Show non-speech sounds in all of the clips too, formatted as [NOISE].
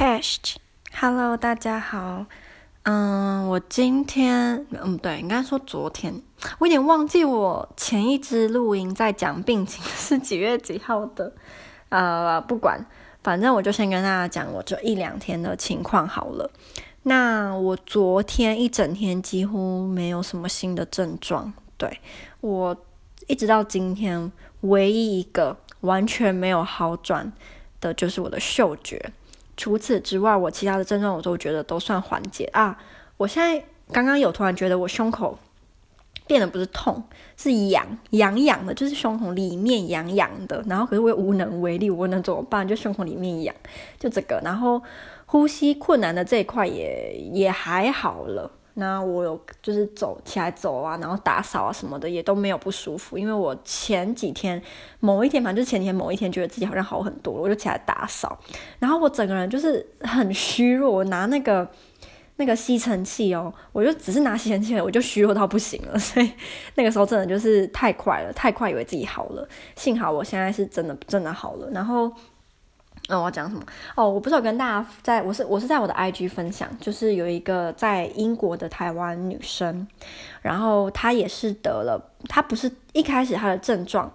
Podcast，Hello，大家好。嗯，我今天，嗯，对，应该说昨天，我有点忘记我前一支录音在讲病情是几月几号的。呃，不管，反正我就先跟大家讲我这一两天的情况好了。那我昨天一整天几乎没有什么新的症状，对，我一直到今天，唯一一个完全没有好转的就是我的嗅觉，除此之外，我其他的症状我都觉得都算缓解啊。我现在刚刚有突然觉得我胸口变得不是痛，是痒痒痒的，就是胸口里面痒痒的。然后可是我又无能为力，我能怎么办？就胸口里面痒，就这个。然后呼吸困难的这一块也也还好了。那我有就是走起来走啊，然后打扫啊什么的也都没有不舒服，因为我前几天某一天，反正就是前几天某一天觉得自己好像好很多了，我就起来打扫，然后我整个人就是很虚弱，我拿那个那个吸尘器哦，我就只是拿吸尘器，我就虚弱到不行了，[LAUGHS] 所以那个时候真的就是太快了，太快以为自己好了，幸好我现在是真的真的好了，然后。那、我要讲什么？哦，我不是有跟大家在，我是我是在我的 IG 分享，就是有一个在英国的台湾女生，然后她也是得了，她不是一开始她的症状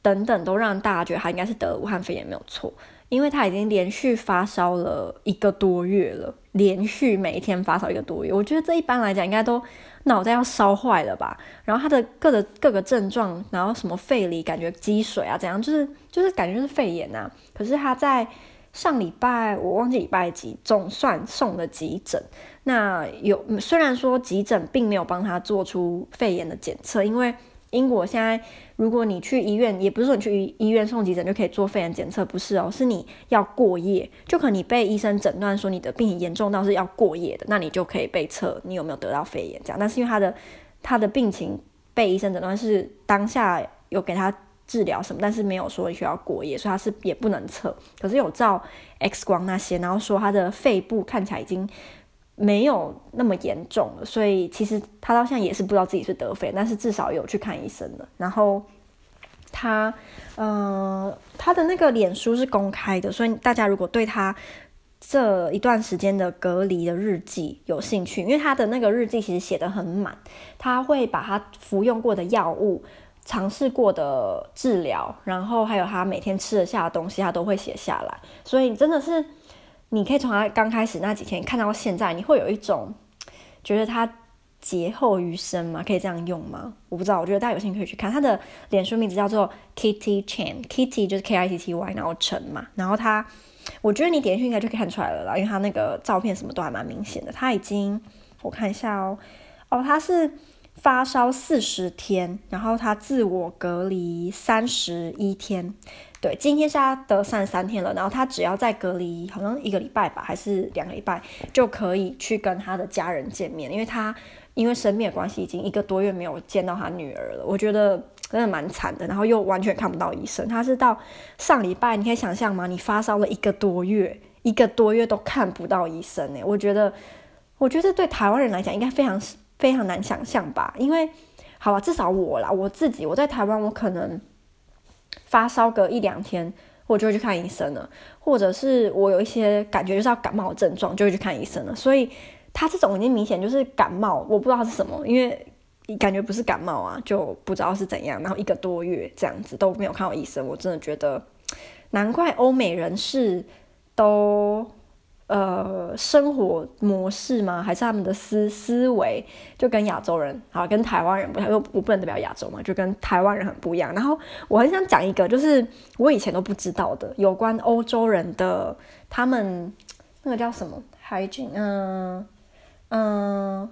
等等都让大家觉得她应该是得了武汉肺炎没有错，因为她已经连续发烧了一个多月了，连续每一天发烧一个多月，我觉得这一般来讲应该都。脑袋要烧坏了吧？然后他的各的各个症状，然后什么肺里感觉积水啊，怎样？就是就是感觉就是肺炎呐、啊。可是他在上礼拜，我忘记礼拜几，总算送了急诊。那有虽然说急诊并没有帮他做出肺炎的检测，因为。英国现在，如果你去医院，也不是说你去医院送急诊就可以做肺炎检测，不是哦，是你要过夜，就可能你被医生诊断说你的病情严重到是要过夜的，那你就可以被测你有没有得到肺炎这样。但是因为他的他的病情被医生诊断是当下有给他治疗什么，但是没有说需要过夜，所以他是也不能测。可是有照 X 光那些，然后说他的肺部看起来已经。没有那么严重了，所以其实他到现在也是不知道自己是得肺，但是至少有去看医生了。然后他，嗯、呃，他的那个脸书是公开的，所以大家如果对他这一段时间的隔离的日记有兴趣，因为他的那个日记其实写得很满，他会把他服用过的药物、尝试过的治疗，然后还有他每天吃得下的东西，他都会写下来，所以真的是。你可以从他刚开始那几天看到现在，你会有一种觉得他劫后余生吗？可以这样用吗？我不知道，我觉得大家有兴趣可以去看他的脸书名字叫做 Kitty Chen，Kitty 就是 K I T T Y，然后陈嘛，然后他，我觉得你点进去应该就可以看出来了啦，因为他那个照片什么都还蛮明显的。他已经，我看一下哦，哦，他是发烧四十天，然后他自我隔离三十一天。对，今天是他得三十三天了，然后他只要再隔离，好像一个礼拜吧，还是两个礼拜，就可以去跟他的家人见面。因为他因为生病的关系，已经一个多月没有见到他女儿了。我觉得真的蛮惨的，然后又完全看不到医生。他是到上礼拜，你可以想象吗？你发烧了一个多月，一个多月都看不到医生呢。我觉得，我觉得对台湾人来讲，应该非常非常难想象吧？因为，好吧，至少我啦，我自己我在台湾，我可能。发烧个一两天，我就会去看医生了，或者是我有一些感觉就是要感冒的症状，就会去看医生了。所以他这种已经明显就是感冒，我不知道是什么，因为感觉不是感冒啊，就不知道是怎样。然后一个多月这样子都没有看到医生，我真的觉得难怪欧美人士都。呃，生活模式吗？还是他们的思思维就跟亚洲人，好，跟台湾人不太，因为我不能代表亚洲嘛，就跟台湾人很不一样。然后我很想讲一个，就是我以前都不知道的，有关欧洲人的他们那个叫什么 hygiene，嗯嗯，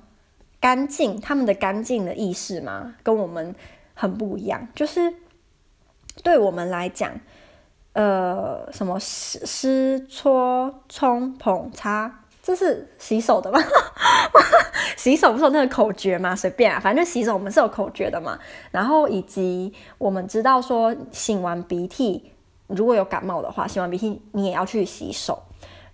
干净，他们的干净的意识嘛，跟我们很不一样。就是对我们来讲。呃，什么湿湿搓冲捧擦，这是洗手的吗？[LAUGHS] 洗手不是有那个口诀吗？随便啊，反正洗手我们是有口诀的嘛。然后以及我们知道说，擤完鼻涕如果有感冒的话，擤完鼻涕你也要去洗手。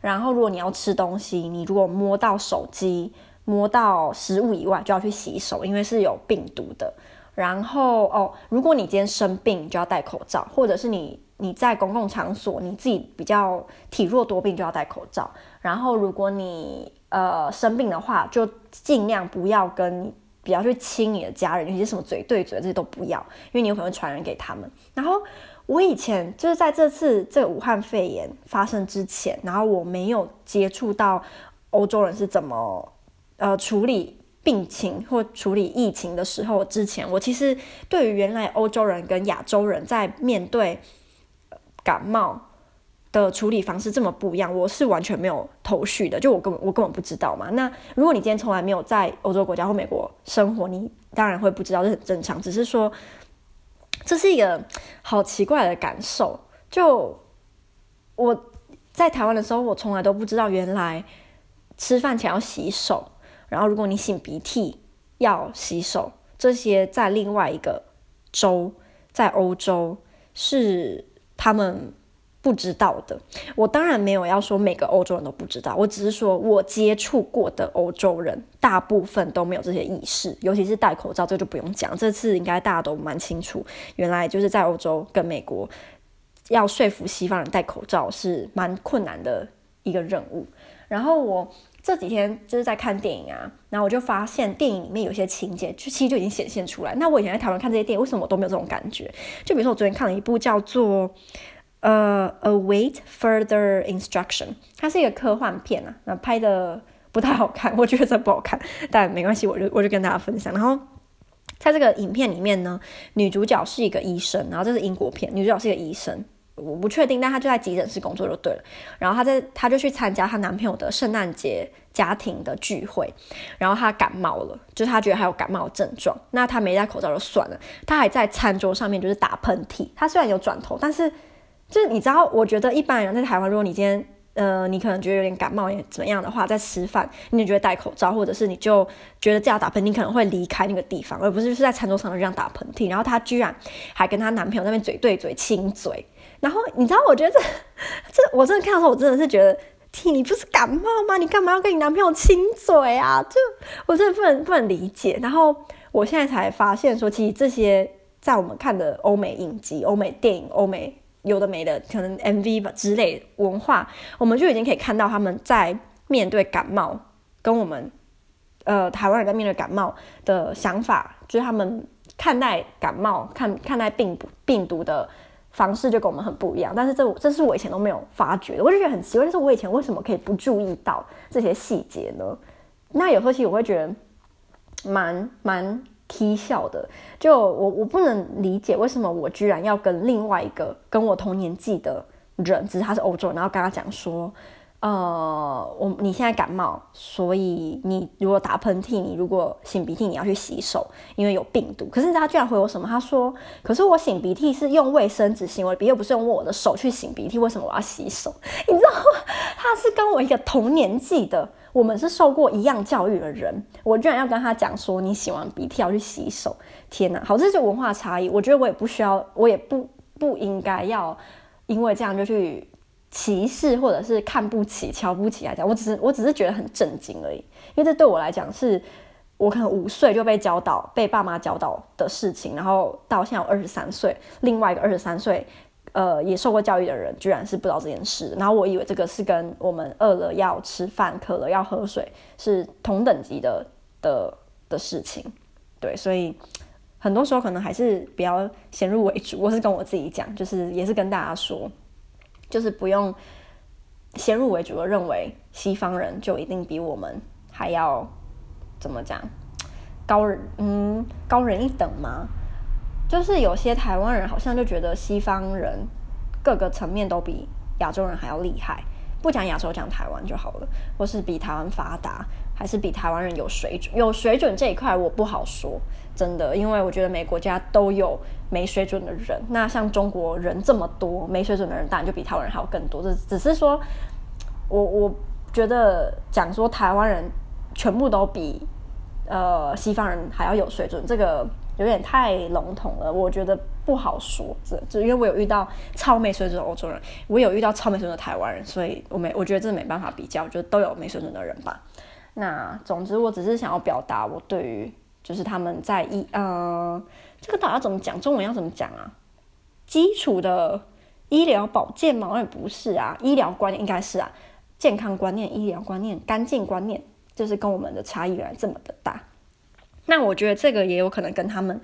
然后如果你要吃东西，你如果摸到手机、摸到食物以外，就要去洗手，因为是有病毒的。然后哦，如果你今天生病，你就要戴口罩，或者是你。你在公共场所，你自己比较体弱多病就要戴口罩。然后如果你呃生病的话，就尽量不要跟你比较去亲你的家人，有些什么嘴对嘴这些都不要，因为你有可能会传染给他们。然后我以前就是在这次这个武汉肺炎发生之前，然后我没有接触到欧洲人是怎么呃处理病情或处理疫情的时候之前，我其实对于原来欧洲人跟亚洲人在面对感冒的处理方式这么不一样，我是完全没有头绪的。就我根本我根本不知道嘛。那如果你今天从来没有在欧洲国家或美国生活，你当然会不知道，这很正常。只是说，这是一个好奇怪的感受。就我在台湾的时候，我从来都不知道原来吃饭前要洗手，然后如果你擤鼻涕要洗手，这些在另外一个州，在欧洲是。他们不知道的，我当然没有要说每个欧洲人都不知道，我只是说我接触过的欧洲人大部分都没有这些意识，尤其是戴口罩，这就不用讲。这次应该大家都蛮清楚，原来就是在欧洲跟美国要说服西方人戴口罩是蛮困难的一个任务。然后我。这几天就是在看电影啊，然后我就发现电影里面有些情节，就其实就已经显现出来。那我以前在台湾看这些电影，为什么我都没有这种感觉？就比如说我昨天看了一部叫做呃《Await Further Instruction》，它是一个科幻片啊，那拍的不太好看，我觉得这不好看，但没关系，我就我就跟大家分享。然后在这个影片里面呢，女主角是一个医生，然后这是英国片，女主角是一个医生。我不确定，但她就在急诊室工作就对了。然后她在，她就去参加她男朋友的圣诞节家庭的聚会。然后她感冒了，就是她觉得还有感冒症状。那她没戴口罩就算了，她还在餐桌上面就是打喷嚏。她虽然有转头，但是就是你知道，我觉得一般人在台湾，如果你今天呃你可能觉得有点感冒也怎么样的话，在吃饭你就觉得戴口罩，或者是你就觉得这样打喷嚏，可能会离开那个地方，而不是是在餐桌上这样打喷嚏。然后她居然还跟她男朋友那边嘴对嘴亲嘴。然后你知道，我觉得这 [LAUGHS] 这我真的看到时候，我真的是觉得，天，你不是感冒吗？你干嘛要跟你男朋友亲嘴啊？就我真的不能不能理解。然后我现在才发现说，其实这些在我们看的欧美影集、欧美电影、欧美有的没的，可能 MV 吧之类文化，我们就已经可以看到他们在面对感冒，跟我们呃台湾人在面对感冒的想法，就是他们看待感冒、看看待病毒病毒的。方式就跟我们很不一样，但是这这是我以前都没有发觉的，我就觉得很奇怪，就是我以前为什么可以不注意到这些细节呢？那有时候其实我会觉得蛮蛮蹊跷的，就我我不能理解为什么我居然要跟另外一个跟我同年纪的人，只是他是欧洲人，然后跟他讲说。呃，我你现在感冒，所以你如果打喷嚏，你如果擤鼻涕，你要去洗手，因为有病毒。可是他居然回我什么？他说：“可是我擤鼻涕是用卫生纸擤我的鼻，又不是用我的手去擤鼻涕，为什么我要洗手？”你知道？他是跟我一个同年纪的，我们是受过一样教育的人，我居然要跟他讲说，你擤完鼻涕要去洗手。天哪，好，这就文化差异。我觉得我也不需要，我也不不应该要因为这样就去。歧视或者是看不起、瞧不起来讲，我只是我只是觉得很震惊而已，因为这对我来讲是我可能五岁就被教导、被爸妈教导的事情，然后到现在我二十三岁，另外一个二十三岁，呃，也受过教育的人，居然是不知道这件事，然后我以为这个是跟我们饿了要吃饭、渴了要喝水是同等级的的的事情，对，所以很多时候可能还是比较先入为主，我是跟我自己讲，就是也是跟大家说。就是不用先入为主的认为西方人就一定比我们还要怎么讲高人，嗯，高人一等吗？就是有些台湾人好像就觉得西方人各个层面都比亚洲人还要厉害。不讲亚洲，讲台湾就好了，或是比台湾发达，还是比台湾人有水准？有水准这一块我不好说，真的，因为我觉得每个国家都有没水准的人。那像中国人这么多，没水准的人当然就比台湾人还要更多。这只是说，我我觉得讲说台湾人全部都比呃西方人还要有水准，这个。有点太笼统了，我觉得不好说。这就因为我有遇到超没水准的欧洲人，我有遇到超没水准的台湾人，所以我没我觉得这没办法比较，就都有没水准的人吧。那总之，我只是想要表达我对于就是他们在医呃这个到底要怎么讲，中文要怎么讲啊？基础的医疗保健嘛，也不是啊，医疗观念应该是啊，健康观念、医疗观念、干净观念，就是跟我们的差异原来这么的大。那我觉得这个也有可能跟他们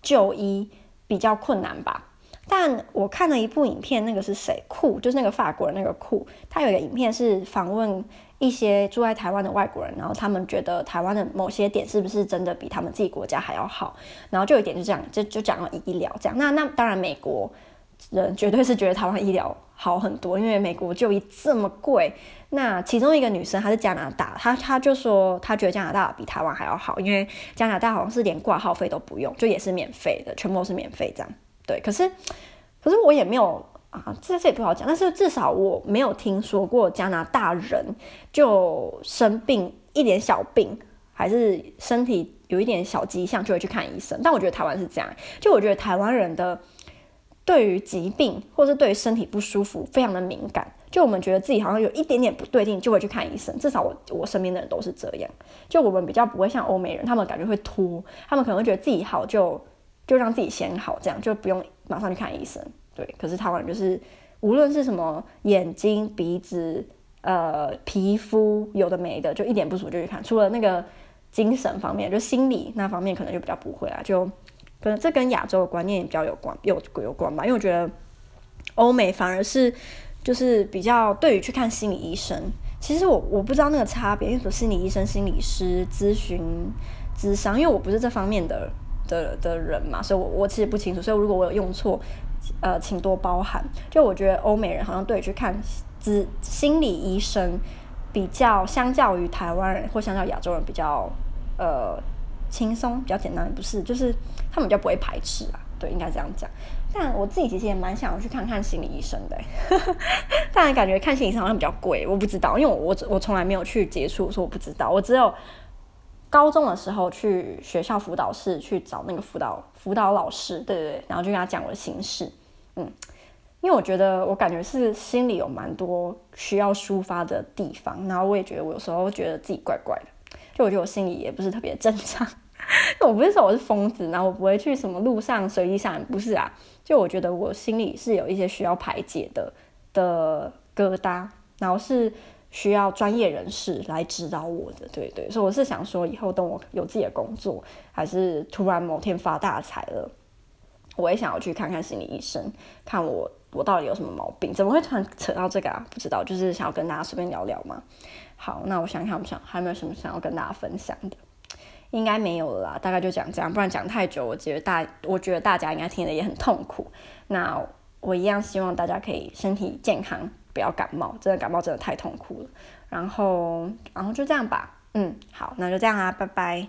就医比较困难吧。但我看了一部影片，那个是谁？酷，就是那个法国人那个酷，他有一个影片是访问一些住在台湾的外国人，然后他们觉得台湾的某些点是不是真的比他们自己国家还要好？然后就有一点就这样，就就讲了医疗这样。那那当然，美国人绝对是觉得台湾医疗好很多，因为美国就医这么贵。那其中一个女生她是加拿大，她她就说她觉得加拿大比台湾还要好，因为加拿大好像是连挂号费都不用，就也是免费的，全部都是免费这样。对，可是，可是我也没有啊，这这也不好讲。但是至少我没有听说过加拿大人就生病一点小病，还是身体有一点小迹象就会去看医生。但我觉得台湾是这样，就我觉得台湾人的对于疾病或是对于身体不舒服非常的敏感，就我们觉得自己好像有一点点不对劲就会去看医生。至少我我身边的人都是这样，就我们比较不会像欧美人，他们感觉会拖，他们可能会觉得自己好就。就让自己先好，这样就不用马上去看医生。对，可是台湾就是无论是什么眼睛、鼻子、呃皮肤，有的没的，就一点不舒服就去看。除了那个精神方面，就心理那方面可能就比较不会啊。就可能这跟亚洲的观念也比较有关，有有关吧。因为我觉得欧美反而是就是比较对于去看心理医生，其实我我不知道那个差别，因为说心理医生、心理师咨询、咨商，因为我不是这方面的。的的人嘛，所以我我其实不清楚，所以如果我有用错，呃，请多包涵。就我觉得欧美人好像对去看咨心理医生比较，相较于台湾人或相较亚洲人比较呃轻松，比较简单，不是，就是他们比较不会排斥啊，对，应该这样讲。但我自己其实也蛮想要去看看心理医生的，[LAUGHS] 但感觉看心理医生好像比较贵，我不知道，因为我我我从来没有去接触，所以我不知道，我只有。高中的时候去学校辅导室去找那个辅导辅导老师，对对对，然后就跟他讲我的心事，嗯，因为我觉得我感觉是心里有蛮多需要抒发的地方，然后我也觉得我有时候觉得自己怪怪的，就我觉得我心里也不是特别正常，[LAUGHS] 我不是说我是疯子，然后我不会去什么路上随意散，不是啊，就我觉得我心里是有一些需要排解的的疙瘩，然后是。需要专业人士来指导我的，对对，所以我是想说，以后等我有自己的工作，还是突然某天发大财了，我也想要去看看心理医生，看我我到底有什么毛病？怎么会突然扯到这个啊？不知道，[LAUGHS] 就是想要跟大家随便聊聊嘛。好，那我想想，我想还有没有什么想要跟大家分享的，应该没有了啦，大概就讲这样，不然讲太久，我觉得大我觉得大家应该听得也很痛苦。那我一样希望大家可以身体健康。不要感冒，真的感冒真的太痛苦了。然后，然后就这样吧。嗯，好，那就这样啊，拜拜。